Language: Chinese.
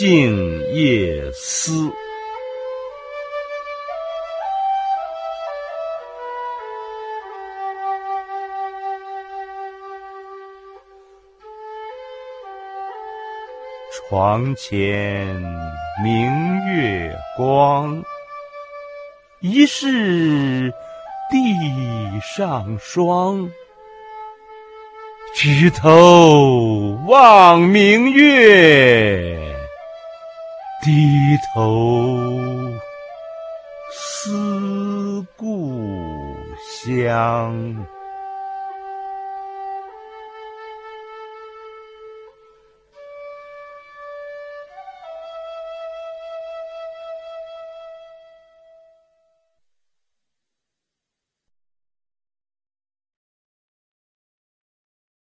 静夜思。床前明月光，疑是地上霜。举头望明月，低头思故乡。